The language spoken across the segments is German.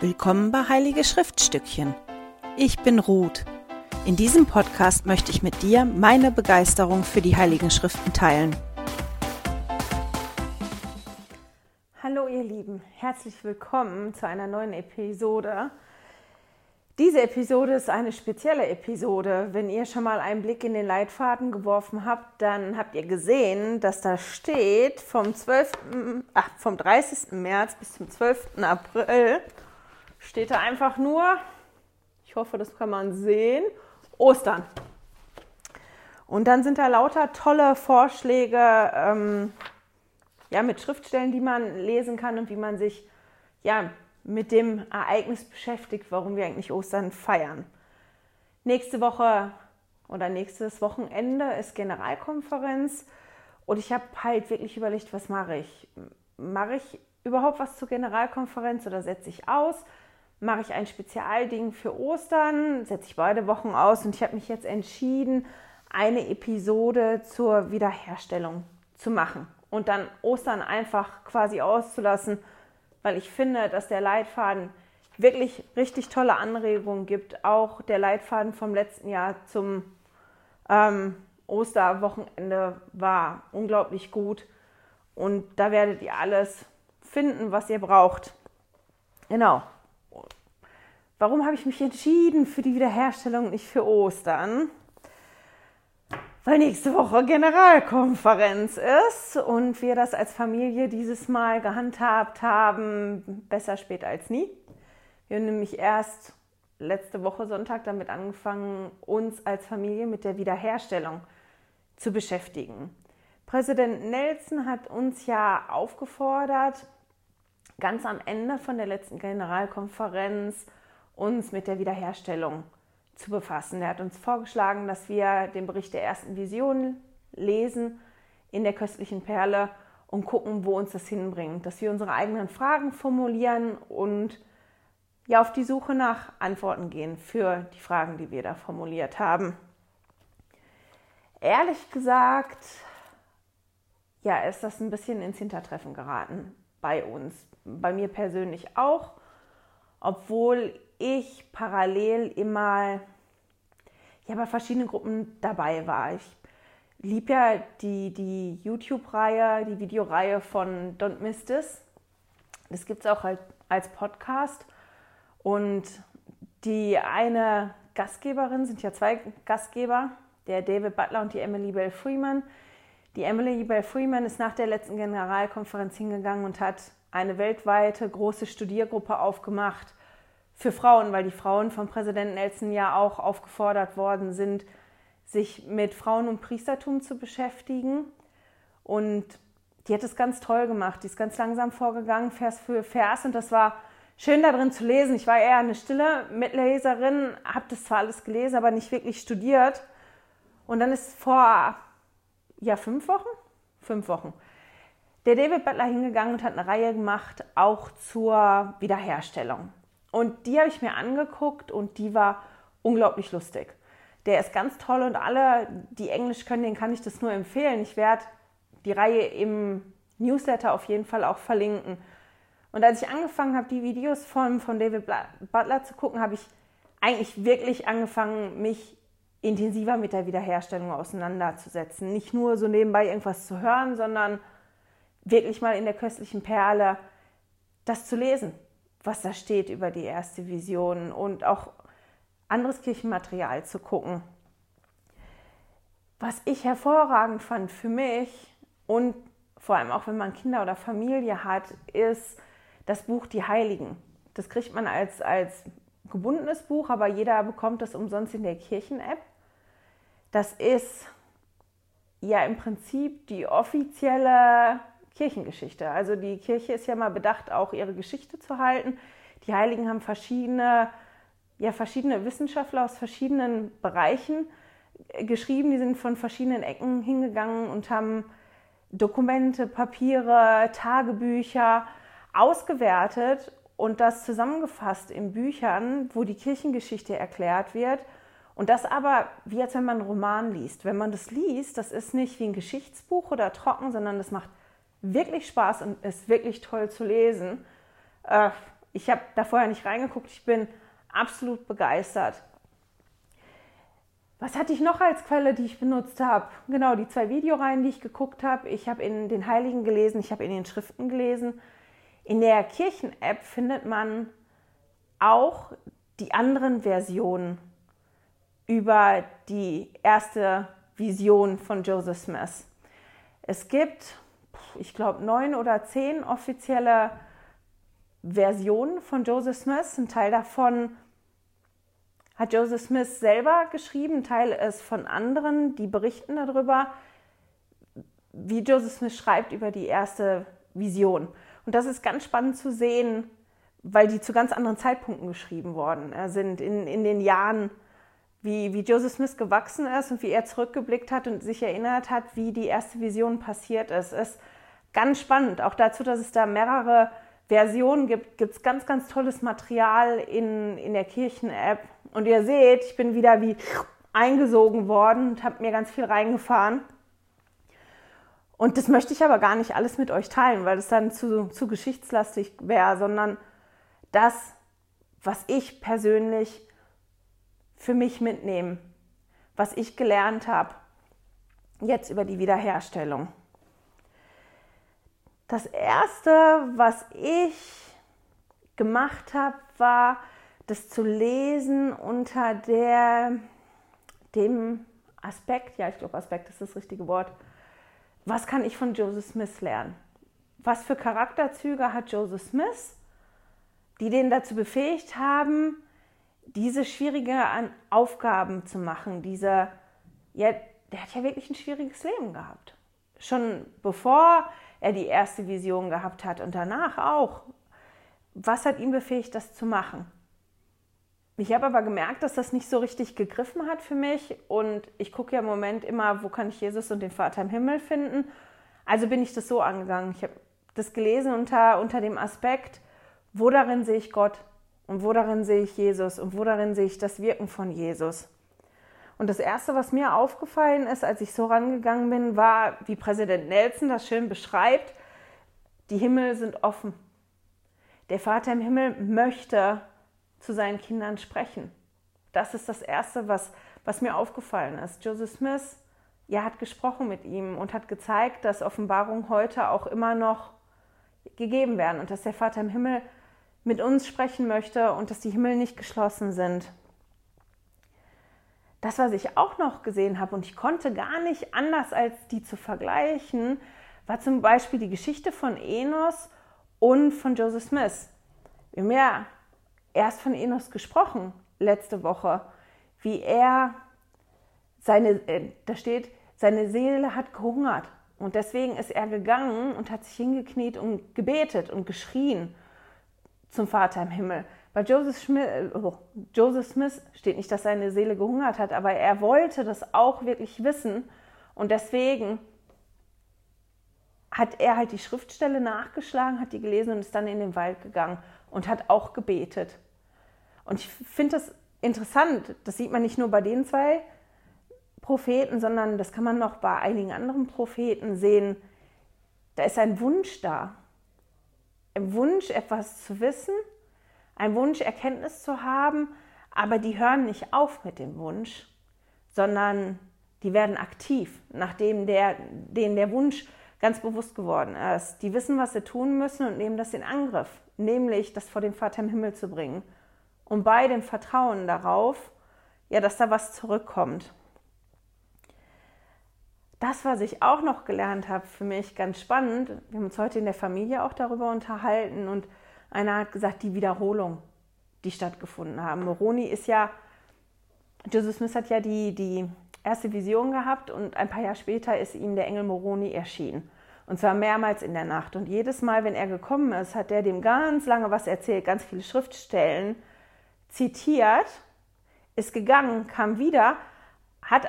Willkommen bei Heilige Schriftstückchen. Ich bin Ruth. In diesem Podcast möchte ich mit dir meine Begeisterung für die Heiligen Schriften teilen. Hallo ihr Lieben, herzlich willkommen zu einer neuen Episode. Diese Episode ist eine spezielle Episode. Wenn ihr schon mal einen Blick in den Leitfaden geworfen habt, dann habt ihr gesehen, dass da steht vom, 12., ach, vom 30. März bis zum 12. April steht da einfach nur, ich hoffe, das kann man sehen, Ostern. Und dann sind da lauter tolle Vorschläge ähm, ja, mit Schriftstellen, die man lesen kann und wie man sich ja, mit dem Ereignis beschäftigt, warum wir eigentlich Ostern feiern. Nächste Woche oder nächstes Wochenende ist Generalkonferenz und ich habe halt wirklich überlegt, was mache ich? Mache ich überhaupt was zur Generalkonferenz oder setze ich aus? Mache ich ein Spezialding für Ostern, setze ich beide Wochen aus und ich habe mich jetzt entschieden, eine Episode zur Wiederherstellung zu machen und dann Ostern einfach quasi auszulassen, weil ich finde, dass der Leitfaden wirklich richtig tolle Anregungen gibt. Auch der Leitfaden vom letzten Jahr zum ähm, Osterwochenende war unglaublich gut und da werdet ihr alles finden, was ihr braucht. Genau. Warum habe ich mich entschieden für die Wiederherstellung, nicht für Ostern? Weil nächste Woche Generalkonferenz ist und wir das als Familie dieses Mal gehandhabt haben, besser spät als nie. Wir haben nämlich erst letzte Woche Sonntag damit angefangen, uns als Familie mit der Wiederherstellung zu beschäftigen. Präsident Nelson hat uns ja aufgefordert, ganz am Ende von der letzten Generalkonferenz uns mit der Wiederherstellung zu befassen. Er hat uns vorgeschlagen, dass wir den Bericht der ersten Vision lesen in der köstlichen Perle und gucken, wo uns das hinbringt, dass wir unsere eigenen Fragen formulieren und ja auf die Suche nach Antworten gehen für die Fragen, die wir da formuliert haben. Ehrlich gesagt, ja, ist das ein bisschen ins Hintertreffen geraten bei uns, bei mir persönlich auch, obwohl ich parallel immer ja, bei verschiedenen Gruppen dabei war. Ich liebe ja die, die YouTube-Reihe, die Videoreihe von Don't Miss This. Das gibt es auch halt als Podcast. Und die eine Gastgeberin, sind ja zwei Gastgeber, der David Butler und die Emily Bell Freeman. Die Emily Bell Freeman ist nach der letzten Generalkonferenz hingegangen und hat eine weltweite große Studiergruppe aufgemacht für Frauen, weil die Frauen von Präsident Nelson ja auch aufgefordert worden sind, sich mit Frauen und Priestertum zu beschäftigen. Und die hat es ganz toll gemacht. Die ist ganz langsam vorgegangen, Vers für Vers. Und das war schön darin zu lesen. Ich war eher eine stille Mitleserin, habe das zwar alles gelesen, aber nicht wirklich studiert. Und dann ist vor, ja, fünf Wochen? Fünf Wochen. Der David Butler hingegangen und hat eine Reihe gemacht, auch zur Wiederherstellung. Und die habe ich mir angeguckt und die war unglaublich lustig. Der ist ganz toll und alle, die Englisch können, denen kann ich das nur empfehlen. Ich werde die Reihe im Newsletter auf jeden Fall auch verlinken. Und als ich angefangen habe, die Videos von, von David Butler zu gucken, habe ich eigentlich wirklich angefangen, mich intensiver mit der Wiederherstellung auseinanderzusetzen. Nicht nur so nebenbei irgendwas zu hören, sondern wirklich mal in der köstlichen Perle das zu lesen was da steht über die erste Vision und auch anderes Kirchenmaterial zu gucken. Was ich hervorragend fand für mich und vor allem auch wenn man Kinder oder Familie hat, ist das Buch Die Heiligen. Das kriegt man als, als gebundenes Buch, aber jeder bekommt das umsonst in der Kirchen-App. Das ist ja im Prinzip die offizielle Kirchengeschichte. Also die Kirche ist ja mal bedacht, auch ihre Geschichte zu halten. Die Heiligen haben verschiedene, ja, verschiedene Wissenschaftler aus verschiedenen Bereichen geschrieben. Die sind von verschiedenen Ecken hingegangen und haben Dokumente, Papiere, Tagebücher ausgewertet und das zusammengefasst in Büchern, wo die Kirchengeschichte erklärt wird. Und das aber, wie als wenn man einen Roman liest. Wenn man das liest, das ist nicht wie ein Geschichtsbuch oder trocken, sondern das macht wirklich Spaß und ist wirklich toll zu lesen. Äh, Ich habe da vorher nicht reingeguckt. Ich bin absolut begeistert. Was hatte ich noch als Quelle, die ich benutzt habe? Genau, die zwei Videoreihen, die ich geguckt habe. Ich habe in den Heiligen gelesen, ich habe in den Schriften gelesen. In der Kirchen-App findet man auch die anderen Versionen über die erste Vision von Joseph Smith. Es gibt, ich glaube, neun oder zehn offizielle Versionen von Joseph Smith. Ein Teil davon hat Joseph Smith selber geschrieben, ein Teil ist von anderen, die berichten darüber, wie Joseph Smith schreibt über die erste Vision. Und das ist ganz spannend zu sehen, weil die zu ganz anderen Zeitpunkten geschrieben worden sind, in, in den Jahren, wie, wie Joseph Smith gewachsen ist und wie er zurückgeblickt hat und sich erinnert hat, wie die erste Vision passiert ist. Ist ganz spannend. Auch dazu, dass es da mehrere Versionen gibt, gibt es ganz, ganz tolles Material in, in der Kirchen-App. Und ihr seht, ich bin wieder wie eingesogen worden und habe mir ganz viel reingefahren. Und das möchte ich aber gar nicht alles mit euch teilen, weil das dann zu, zu geschichtslastig wäre, sondern das, was ich persönlich für mich mitnehme, was ich gelernt habe, jetzt über die Wiederherstellung. Das Erste, was ich gemacht habe, war, das zu lesen unter der, dem Aspekt, ja, ich glaube, Aspekt ist das richtige Wort, was kann ich von Joseph Smith lernen? Was für Charakterzüge hat Joseph Smith, die den dazu befähigt haben, diese schwierige Aufgaben zu machen, diese, ja, der hat ja wirklich ein schwieriges Leben gehabt. Schon bevor er die erste Vision gehabt hat und danach auch. Was hat ihn befähigt, das zu machen? Ich habe aber gemerkt, dass das nicht so richtig gegriffen hat für mich und ich gucke ja im Moment immer, wo kann ich Jesus und den Vater im Himmel finden. Also bin ich das so angegangen. Ich habe das gelesen unter, unter dem Aspekt, wo darin sehe ich Gott und wo darin sehe ich Jesus und wo darin sehe ich das Wirken von Jesus. Und das Erste, was mir aufgefallen ist, als ich so rangegangen bin, war, wie Präsident Nelson das schön beschreibt, die Himmel sind offen. Der Vater im Himmel möchte zu seinen Kindern sprechen. Das ist das Erste, was, was mir aufgefallen ist. Joseph Smith ja, hat gesprochen mit ihm und hat gezeigt, dass Offenbarungen heute auch immer noch gegeben werden und dass der Vater im Himmel mit uns sprechen möchte und dass die Himmel nicht geschlossen sind. Das, was ich auch noch gesehen habe und ich konnte gar nicht anders als die zu vergleichen, war zum Beispiel die Geschichte von Enos und von Joseph Smith. Wir haben ja erst von Enos gesprochen letzte Woche, wie er seine, äh, da steht, seine Seele hat gehungert und deswegen ist er gegangen und hat sich hingekniet und gebetet und geschrien zum Vater im Himmel. Bei Joseph Smith, oh, Joseph Smith steht nicht, dass seine Seele gehungert hat, aber er wollte das auch wirklich wissen und deswegen hat er halt die Schriftstelle nachgeschlagen, hat die gelesen und ist dann in den Wald gegangen und hat auch gebetet. Und ich finde das interessant, das sieht man nicht nur bei den zwei Propheten, sondern das kann man noch bei einigen anderen Propheten sehen. Da ist ein Wunsch da. Ein Wunsch, etwas zu wissen ein Wunsch, Erkenntnis zu haben, aber die hören nicht auf mit dem Wunsch, sondern die werden aktiv, nachdem der, denen der Wunsch ganz bewusst geworden ist. Die wissen, was sie tun müssen und nehmen das in Angriff, nämlich das vor den Vater im Himmel zu bringen. Und bei dem Vertrauen darauf, ja, dass da was zurückkommt. Das, was ich auch noch gelernt habe, für mich ganz spannend, wir haben uns heute in der Familie auch darüber unterhalten und einer hat gesagt, die Wiederholung, die stattgefunden haben. Moroni ist ja, Joseph Smith hat ja die, die erste Vision gehabt und ein paar Jahre später ist ihm der Engel Moroni erschienen. Und zwar mehrmals in der Nacht. Und jedes Mal, wenn er gekommen ist, hat er dem ganz lange was erzählt, ganz viele Schriftstellen zitiert, ist gegangen, kam wieder, hat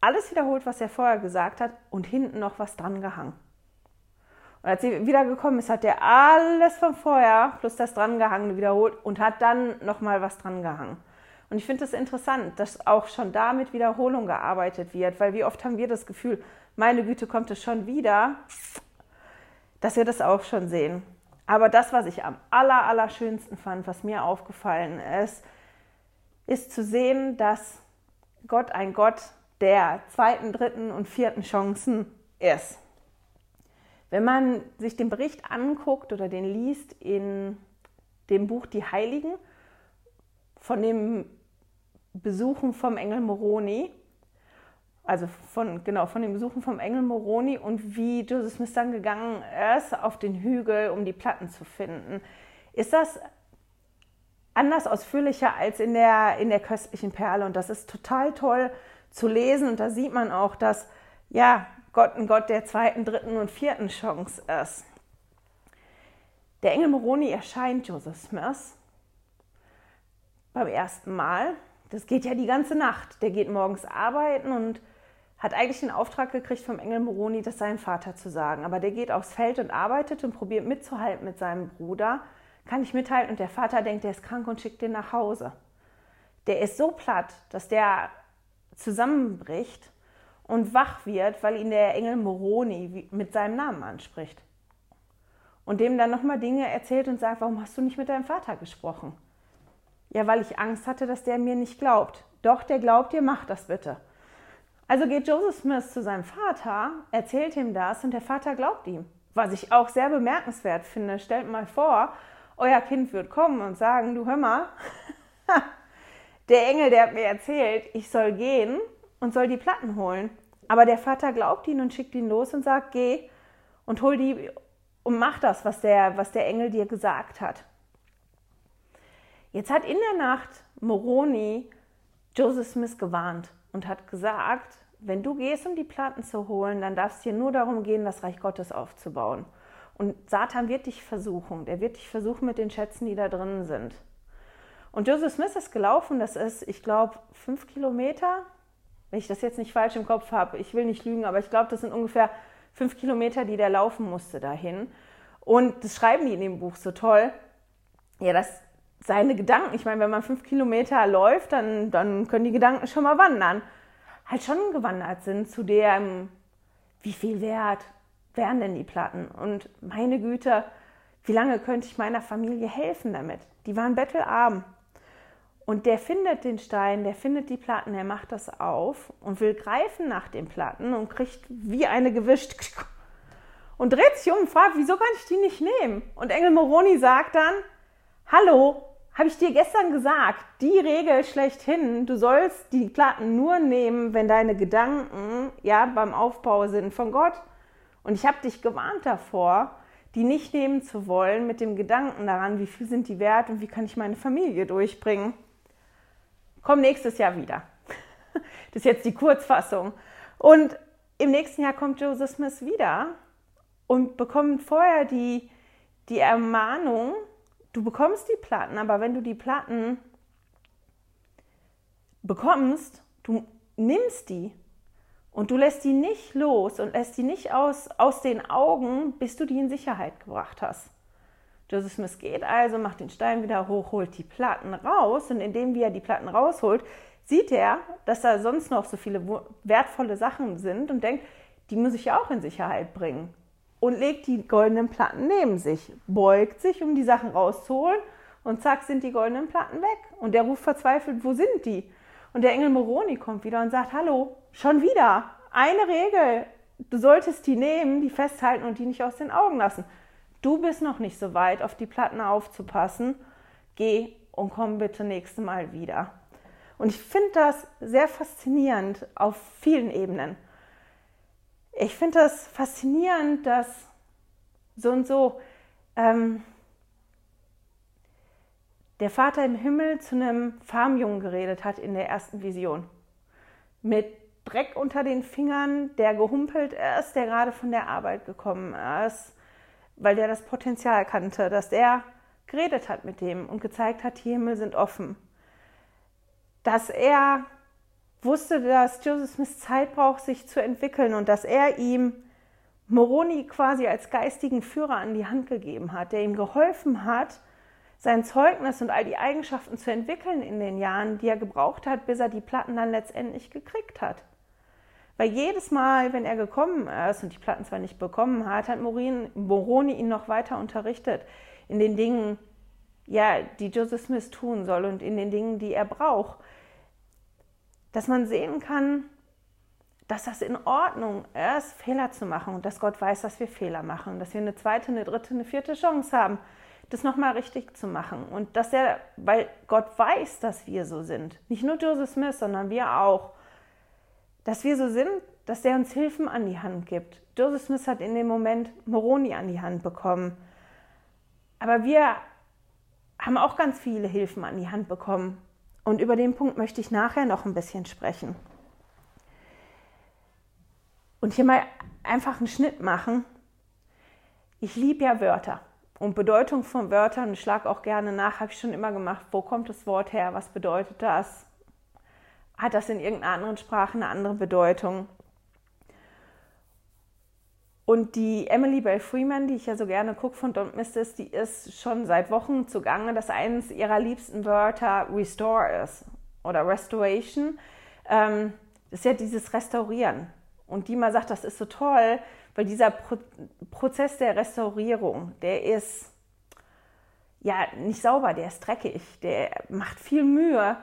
alles wiederholt, was er vorher gesagt hat und hinten noch was dran gehangen. Und als sie wiedergekommen ist, hat er alles von vorher plus das Drangehangene wiederholt und hat dann nochmal was dran gehangen. Und ich finde es das interessant, dass auch schon da mit Wiederholung gearbeitet wird, weil wie oft haben wir das Gefühl, meine Güte, kommt es schon wieder, dass wir das auch schon sehen. Aber das, was ich am aller, aller schönsten fand, was mir aufgefallen ist, ist zu sehen, dass Gott ein Gott der zweiten, dritten und vierten Chancen ist. Wenn man sich den Bericht anguckt oder den liest in dem Buch Die Heiligen von dem Besuchen vom Engel Moroni, also von, genau, von den Besuchen vom Engel Moroni und wie Joseph Smith dann gegangen ist auf den Hügel, um die Platten zu finden, ist das anders ausführlicher als in der, in der köstlichen Perle. Und das ist total toll zu lesen. Und da sieht man auch, dass ja, Gott ein Gott der zweiten, dritten und vierten Chance ist. Der Engel Moroni erscheint Joseph Smith beim ersten Mal. Das geht ja die ganze Nacht. Der geht morgens arbeiten und hat eigentlich den Auftrag gekriegt vom Engel Moroni, das seinem Vater zu sagen. Aber der geht aufs Feld und arbeitet und probiert mitzuhalten mit seinem Bruder kann ich mitteilen und der Vater denkt, der ist krank und schickt den nach Hause. Der ist so platt, dass der zusammenbricht und wach wird, weil ihn der Engel Moroni mit seinem Namen anspricht. Und dem dann nochmal Dinge erzählt und sagt, warum hast du nicht mit deinem Vater gesprochen? Ja, weil ich Angst hatte, dass der mir nicht glaubt. Doch, der glaubt dir, mach das bitte. Also geht Joseph Smith zu seinem Vater, erzählt ihm das und der Vater glaubt ihm. Was ich auch sehr bemerkenswert finde. Stellt mal vor, euer Kind wird kommen und sagen, du hör mal, der Engel, der hat mir erzählt, ich soll gehen und soll die Platten holen. Aber der Vater glaubt ihn und schickt ihn los und sagt, geh und hol die und mach das, was der, was der Engel dir gesagt hat. Jetzt hat in der Nacht Moroni Joseph Smith gewarnt und hat gesagt, wenn du gehst, um die Platten zu holen, dann darf es dir nur darum gehen, das Reich Gottes aufzubauen. Und Satan wird dich versuchen. Der wird dich versuchen mit den Schätzen, die da drin sind. Und Joseph Smith ist gelaufen, das ist, ich glaube, fünf Kilometer. Wenn ich das jetzt nicht falsch im Kopf habe, ich will nicht lügen, aber ich glaube, das sind ungefähr fünf Kilometer, die der laufen musste dahin. Und das schreiben die in dem Buch so toll. Ja, dass seine Gedanken, ich meine, wenn man fünf Kilometer läuft, dann, dann können die Gedanken schon mal wandern. Halt schon gewandert sind zu dem, wie viel Wert wären denn die Platten? Und meine Güte, wie lange könnte ich meiner Familie helfen damit? Die waren bettelarm. Und der findet den Stein, der findet die Platten, er macht das auf und will greifen nach den Platten und kriegt wie eine gewischt und dreht sich um und fragt, wieso kann ich die nicht nehmen? Und Engel Moroni sagt dann, hallo, habe ich dir gestern gesagt, die Regel schlechthin, du sollst die Platten nur nehmen, wenn deine Gedanken ja beim Aufbau sind von Gott. Und ich habe dich gewarnt davor, die nicht nehmen zu wollen mit dem Gedanken daran, wie viel sind die wert und wie kann ich meine Familie durchbringen. Komm nächstes Jahr wieder. Das ist jetzt die Kurzfassung. Und im nächsten Jahr kommt Joseph Smith wieder und bekommt vorher die, die Ermahnung, du bekommst die Platten, aber wenn du die Platten bekommst, du nimmst die und du lässt die nicht los und lässt die nicht aus, aus den Augen, bis du die in Sicherheit gebracht hast. Joseph Smith geht also, macht den Stein wieder hoch, holt die Platten raus und indem er die Platten rausholt, sieht er, dass da sonst noch so viele wertvolle Sachen sind und denkt, die muss ich ja auch in Sicherheit bringen. Und legt die goldenen Platten neben sich, beugt sich, um die Sachen rauszuholen und zack sind die goldenen Platten weg. Und der ruft verzweifelt, wo sind die? Und der Engel Moroni kommt wieder und sagt, hallo, schon wieder, eine Regel, du solltest die nehmen, die festhalten und die nicht aus den Augen lassen. Du bist noch nicht so weit, auf die Platten aufzupassen. Geh und komm bitte nächstes Mal wieder. Und ich finde das sehr faszinierend auf vielen Ebenen. Ich finde das faszinierend, dass so und so ähm, der Vater im Himmel zu einem Farmjungen geredet hat in der ersten Vision. Mit Dreck unter den Fingern, der gehumpelt ist, der gerade von der Arbeit gekommen ist, weil der das Potenzial kannte, dass er geredet hat mit dem und gezeigt hat, die Himmel sind offen. Dass er wusste, dass Joseph Smith Zeit braucht, sich zu entwickeln und dass er ihm Moroni quasi als geistigen Führer an die Hand gegeben hat, der ihm geholfen hat, sein Zeugnis und all die Eigenschaften zu entwickeln in den Jahren, die er gebraucht hat, bis er die Platten dann letztendlich gekriegt hat. Weil jedes Mal, wenn er gekommen ist und die Platten zwar nicht bekommen hat, hat Moroni ihn noch weiter unterrichtet in den Dingen, ja, die Joseph Smith tun soll und in den Dingen, die er braucht. Dass man sehen kann, dass das in Ordnung ist, Fehler zu machen und dass Gott weiß, dass wir Fehler machen und dass wir eine zweite, eine dritte, eine vierte Chance haben, das nochmal richtig zu machen. Und dass er, weil Gott weiß, dass wir so sind, nicht nur Joseph Smith, sondern wir auch, dass wir so sind, dass er uns Hilfen an die Hand gibt. Joseph Smith hat in dem Moment Moroni an die Hand bekommen. Aber wir haben auch ganz viele Hilfen an die Hand bekommen. Und über den Punkt möchte ich nachher noch ein bisschen sprechen. Und hier mal einfach einen Schnitt machen. Ich liebe ja Wörter und Bedeutung von Wörtern. Ich schlage auch gerne nach, habe ich schon immer gemacht. Wo kommt das Wort her? Was bedeutet das? Hat das in irgendeiner anderen Sprache eine andere Bedeutung? Und die Emily Bell Freeman, die ich ja so gerne gucke von Don't Miss This, die ist schon seit Wochen zugange, dass eines ihrer liebsten Wörter Restore ist oder Restoration. Ähm, das ist ja dieses Restaurieren. Und die mal sagt, das ist so toll, weil dieser Pro Prozess der Restaurierung, der ist ja nicht sauber, der ist dreckig, der macht viel Mühe.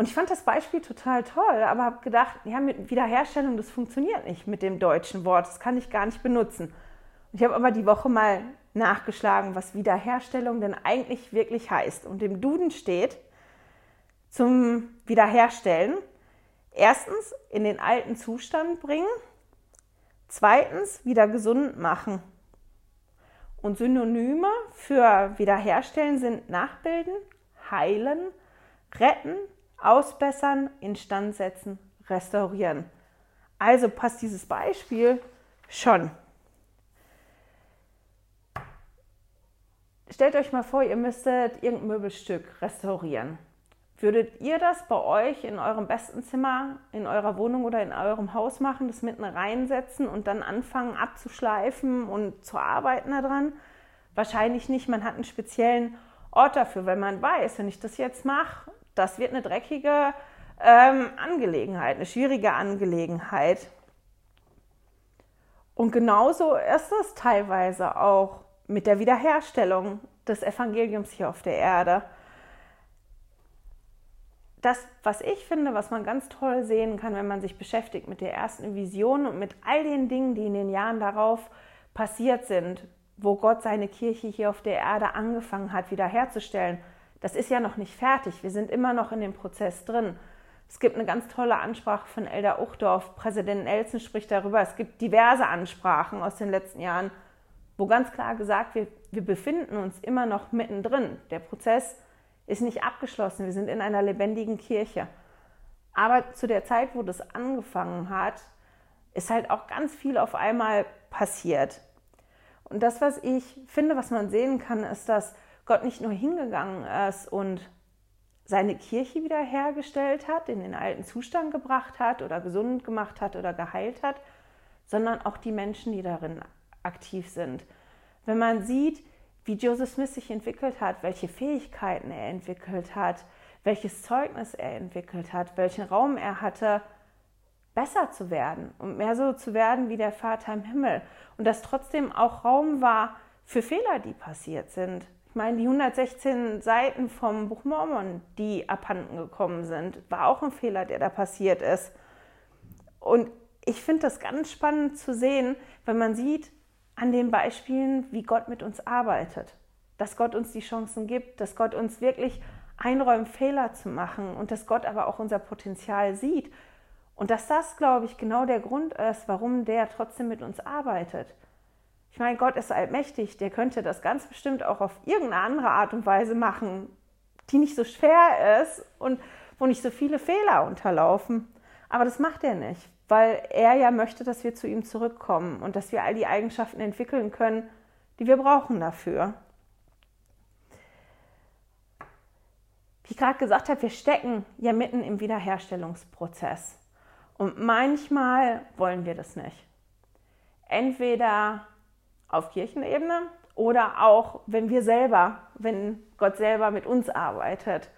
Und ich fand das Beispiel total toll, aber habe gedacht, ja, mit Wiederherstellung, das funktioniert nicht mit dem deutschen Wort, das kann ich gar nicht benutzen. Und ich habe aber die Woche mal nachgeschlagen, was Wiederherstellung denn eigentlich wirklich heißt. Und im Duden steht zum Wiederherstellen, erstens in den alten Zustand bringen, zweitens wieder gesund machen. Und Synonyme für wiederherstellen sind nachbilden, heilen, retten, ausbessern, instand setzen, restaurieren. Also passt dieses Beispiel schon. Stellt euch mal vor, ihr müsstet irgendein Möbelstück restaurieren. Würdet ihr das bei euch in eurem besten Zimmer, in eurer Wohnung oder in eurem Haus machen, das mitten reinsetzen und dann anfangen abzuschleifen und zu arbeiten daran? Wahrscheinlich nicht. Man hat einen speziellen Ort dafür, weil man weiß, wenn ich das jetzt mache, das wird eine dreckige ähm, Angelegenheit, eine schwierige Angelegenheit. Und genauso ist es teilweise auch mit der Wiederherstellung des Evangeliums hier auf der Erde. Das, was ich finde, was man ganz toll sehen kann, wenn man sich beschäftigt mit der ersten Vision und mit all den Dingen, die in den Jahren darauf passiert sind, wo Gott seine Kirche hier auf der Erde angefangen hat, wiederherzustellen, das ist ja noch nicht fertig. Wir sind immer noch in dem Prozess drin. Es gibt eine ganz tolle Ansprache von Elder Uchdorf. Präsident Nelson spricht darüber. Es gibt diverse Ansprachen aus den letzten Jahren, wo ganz klar gesagt wird, wir befinden uns immer noch mittendrin. Der Prozess ist nicht abgeschlossen. Wir sind in einer lebendigen Kirche. Aber zu der Zeit, wo das angefangen hat, ist halt auch ganz viel auf einmal passiert. Und das, was ich finde, was man sehen kann, ist, dass Gott nicht nur hingegangen ist und seine Kirche wiederhergestellt hat, in den alten Zustand gebracht hat oder gesund gemacht hat oder geheilt hat, sondern auch die Menschen, die darin aktiv sind. Wenn man sieht, wie Joseph Smith sich entwickelt hat, welche Fähigkeiten er entwickelt hat, welches Zeugnis er entwickelt hat, welchen Raum er hatte, besser zu werden und mehr so zu werden wie der Vater im Himmel. Und dass trotzdem auch Raum war für Fehler, die passiert sind. Ich meine, die 116 Seiten vom Buch Mormon, die abhanden gekommen sind, war auch ein Fehler, der da passiert ist. Und ich finde das ganz spannend zu sehen, wenn man sieht an den Beispielen, wie Gott mit uns arbeitet. Dass Gott uns die Chancen gibt, dass Gott uns wirklich einräumt, Fehler zu machen und dass Gott aber auch unser Potenzial sieht. Und dass das, glaube ich, genau der Grund ist, warum der trotzdem mit uns arbeitet. Meine, Gott ist allmächtig, der könnte das ganz bestimmt auch auf irgendeine andere Art und Weise machen, die nicht so schwer ist und wo nicht so viele Fehler unterlaufen. Aber das macht er nicht, weil er ja möchte, dass wir zu ihm zurückkommen und dass wir all die Eigenschaften entwickeln können, die wir brauchen dafür. Wie ich gerade gesagt habe, wir stecken ja mitten im Wiederherstellungsprozess. Und manchmal wollen wir das nicht. Entweder auf Kirchenebene oder auch, wenn wir selber, wenn Gott selber mit uns arbeitet.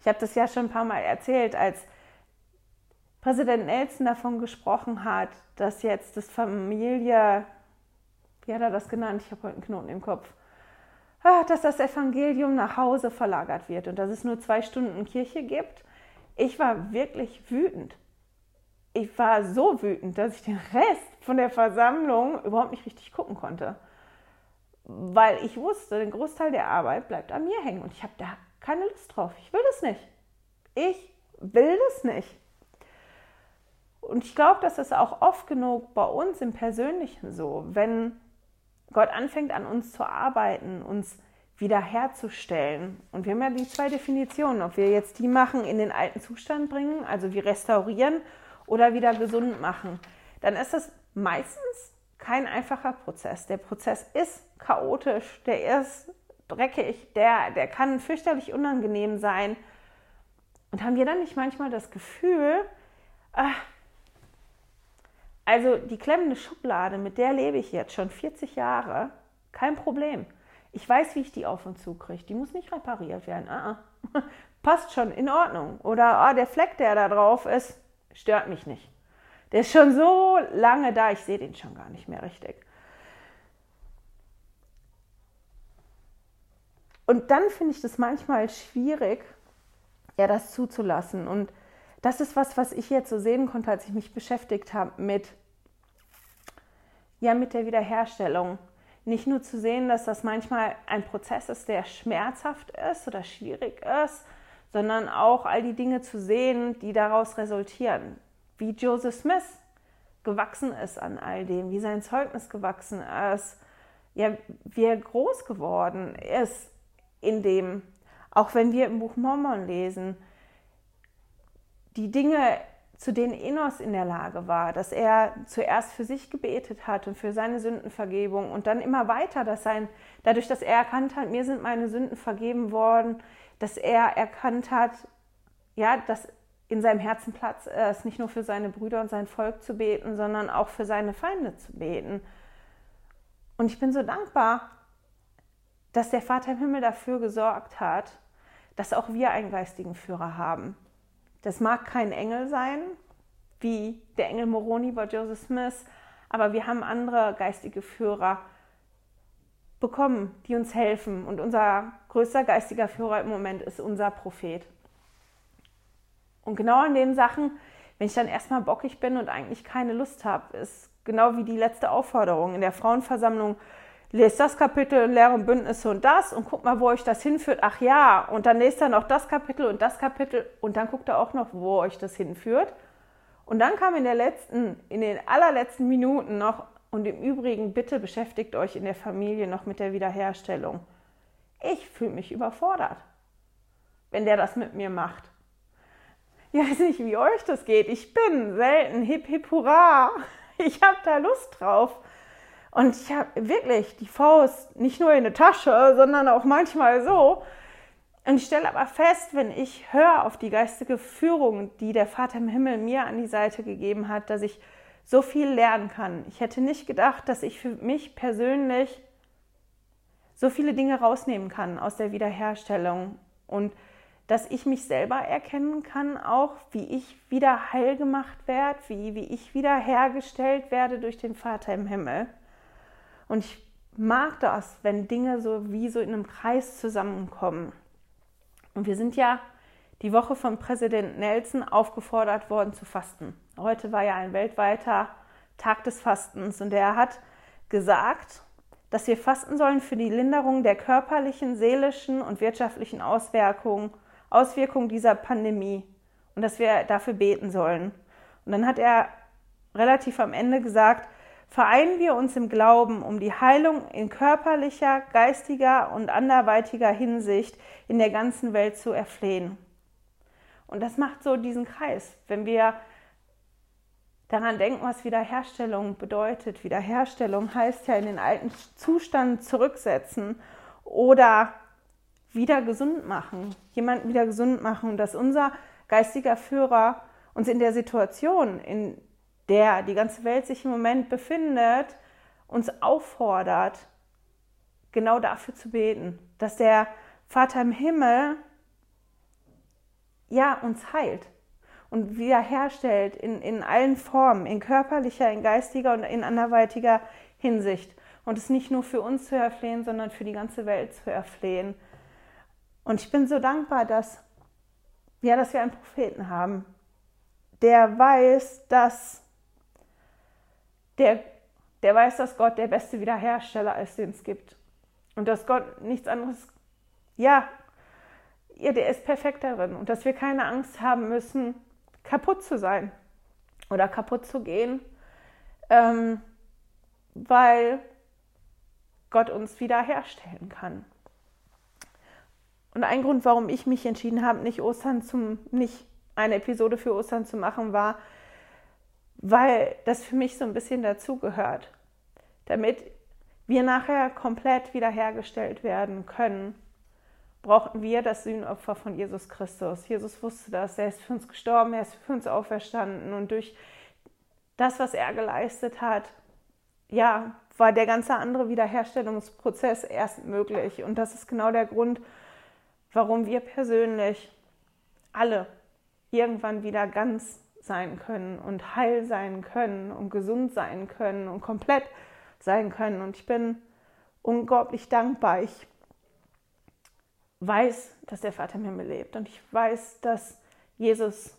Ich habe das ja schon ein paar Mal erzählt, als Präsident Nelson davon gesprochen hat, dass jetzt das Familie, wie hat er das genannt? Ich habe heute einen Knoten im Kopf. Ah, dass das Evangelium nach Hause verlagert wird und dass es nur zwei Stunden Kirche gibt. Ich war wirklich wütend. Ich war so wütend, dass ich den Rest von der Versammlung überhaupt nicht richtig gucken konnte. Weil ich wusste, der Großteil der Arbeit bleibt an mir hängen und ich habe da keine Lust drauf. Ich will das nicht. Ich will das nicht. Und ich glaube, das ist auch oft genug bei uns im Persönlichen so, wenn Gott anfängt an uns zu arbeiten, uns wiederherzustellen. Und wir haben ja die zwei Definitionen, ob wir jetzt die machen, in den alten Zustand bringen, also wie restaurieren oder wieder gesund machen. Dann ist das meistens kein einfacher Prozess. Der Prozess ist chaotisch, der ist dreckig, der, der kann fürchterlich unangenehm sein. Und haben wir dann nicht manchmal das Gefühl, ach, also die klemmende Schublade, mit der lebe ich jetzt schon 40 Jahre, kein Problem. Ich weiß, wie ich die auf und zu kriege. Die muss nicht repariert werden. Ah, ah. Passt schon, in Ordnung. Oder ah, der Fleck, der da drauf ist, stört mich nicht. Der ist schon so lange da, ich sehe den schon gar nicht mehr richtig. Und dann finde ich das manchmal schwierig, ja, das zuzulassen. Und das ist was, was ich jetzt so sehen konnte, als ich mich beschäftigt habe mit, ja, mit der Wiederherstellung. Nicht nur zu sehen, dass das manchmal ein Prozess ist, der schmerzhaft ist oder schwierig ist, sondern auch all die Dinge zu sehen, die daraus resultieren. Wie Joseph Smith gewachsen ist an all dem, wie sein Zeugnis gewachsen ist, ja, wie er groß geworden ist in dem, auch wenn wir im Buch Mormon lesen, die Dinge, zu denen Enos in der Lage war, dass er zuerst für sich gebetet hat und für seine Sündenvergebung und dann immer weiter, dass sein, dadurch, dass er erkannt hat, mir sind meine Sünden vergeben worden, dass er erkannt hat, ja, dass in seinem Herzen Platz ist, nicht nur für seine Brüder und sein Volk zu beten, sondern auch für seine Feinde zu beten. Und ich bin so dankbar, dass der Vater im Himmel dafür gesorgt hat, dass auch wir einen geistigen Führer haben. Das mag kein Engel sein, wie der Engel Moroni bei Joseph Smith, aber wir haben andere geistige Führer bekommen, die uns helfen. Und unser größter geistiger Führer im Moment ist unser Prophet. Und genau an den Sachen, wenn ich dann erstmal bockig bin und eigentlich keine Lust habe, ist genau wie die letzte Aufforderung in der Frauenversammlung lest das Kapitel in Lehre und Bündnisse und das und guck mal, wo euch das hinführt. Ach ja, und dann lest er noch das Kapitel und das Kapitel und dann guckt er auch noch, wo euch das hinführt. Und dann kam in der letzten, in den allerletzten Minuten noch, und im Übrigen, bitte beschäftigt euch in der Familie noch mit der Wiederherstellung. Ich fühle mich überfordert, wenn der das mit mir macht. Ich weiß nicht, wie euch das geht. Ich bin selten hip hip hurra. Ich habe da Lust drauf. Und ich habe wirklich die Faust nicht nur in der Tasche, sondern auch manchmal so. Und ich stelle aber fest, wenn ich höre auf die geistige Führung, die der Vater im Himmel mir an die Seite gegeben hat, dass ich so viel lernen kann. Ich hätte nicht gedacht, dass ich für mich persönlich so viele Dinge rausnehmen kann aus der Wiederherstellung und dass ich mich selber erkennen kann, auch wie ich wieder heil gemacht werde, wie, wie ich wiederhergestellt werde durch den Vater im Himmel. Und ich mag das, wenn Dinge so wie so in einem Kreis zusammenkommen. Und wir sind ja die Woche von Präsident Nelson aufgefordert worden zu fasten. Heute war ja ein weltweiter Tag des Fastens und er hat gesagt, dass wir fasten sollen für die Linderung der körperlichen, seelischen und wirtschaftlichen Auswirkungen, Auswirkungen dieser Pandemie und dass wir dafür beten sollen. Und dann hat er relativ am Ende gesagt, vereinen wir uns im Glauben, um die Heilung in körperlicher, geistiger und anderweitiger Hinsicht in der ganzen Welt zu erflehen. Und das macht so diesen Kreis. Wenn wir daran denken, was Wiederherstellung bedeutet. Wiederherstellung heißt ja in den alten Zustand zurücksetzen oder wieder gesund machen, jemanden wieder gesund machen, dass unser geistiger Führer uns in der Situation, in der die ganze Welt sich im Moment befindet, uns auffordert, genau dafür zu beten, dass der Vater im Himmel ja uns heilt und wiederherstellt in, in allen Formen, in körperlicher, in geistiger und in anderweitiger Hinsicht. Und es nicht nur für uns zu erflehen, sondern für die ganze Welt zu erflehen. Und ich bin so dankbar, dass, ja, dass wir einen Propheten haben, der weiß, dass der, der weiß, dass Gott der beste Wiederhersteller ist, den es gibt. Und dass Gott nichts anderes, ja, der ist perfekt darin. Und dass wir keine Angst haben müssen, kaputt zu sein oder kaputt zu gehen, ähm, weil Gott uns wiederherstellen kann. Und ein Grund, warum ich mich entschieden habe, nicht Ostern zum, nicht eine Episode für Ostern zu machen, war, weil das für mich so ein bisschen dazugehört. Damit wir nachher komplett wiederhergestellt werden können, brauchten wir das Sühnopfer von Jesus Christus. Jesus wusste das, er ist für uns gestorben, er ist für uns auferstanden und durch das, was er geleistet hat, ja, war der ganze andere Wiederherstellungsprozess erst möglich. Und das ist genau der Grund, warum wir persönlich alle irgendwann wieder ganz sein können und heil sein können und gesund sein können und komplett sein können. Und ich bin unglaublich dankbar. Ich weiß, dass der Vater im Himmel lebt und ich weiß, dass Jesus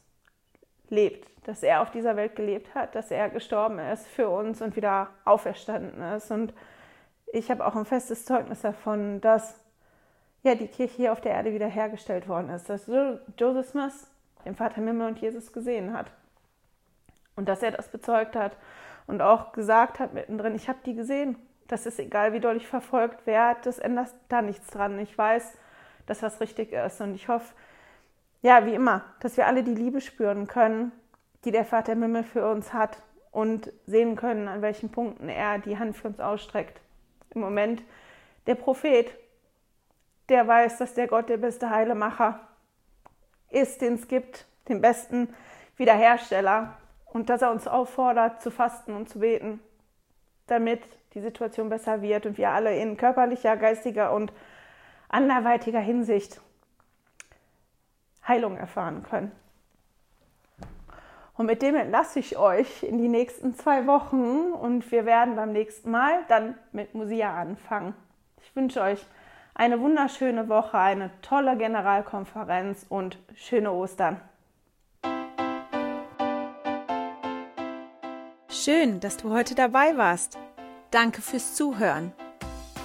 lebt, dass er auf dieser Welt gelebt hat, dass er gestorben ist für uns und wieder auferstanden ist. Und ich habe auch ein festes Zeugnis davon, dass ja, die Kirche hier auf der Erde wiederhergestellt worden ist, dass Joseph Smith den Vater im Himmel und Jesus gesehen hat. Und dass er das bezeugt hat und auch gesagt hat mittendrin, ich habe die gesehen. Das ist egal, wie doll ich verfolgt werde, das ändert da nichts dran. Ich weiß, dass was richtig ist. Und ich hoffe, ja, wie immer, dass wir alle die Liebe spüren können, die der Vater im Himmel für uns hat und sehen können, an welchen Punkten er die Hand für uns ausstreckt. Im Moment der Prophet, der weiß, dass der Gott der beste Heilemacher ist, den es gibt, den besten Wiederhersteller und dass er uns auffordert, zu fasten und zu beten, damit die Situation besser wird und wir alle in körperlicher, geistiger und anderweitiger Hinsicht Heilung erfahren können. Und mit dem entlasse ich euch in die nächsten zwei Wochen und wir werden beim nächsten Mal dann mit Musia anfangen. Ich wünsche euch eine wunderschöne Woche, eine tolle Generalkonferenz und schöne Ostern. Schön, dass du heute dabei warst. Danke fürs Zuhören.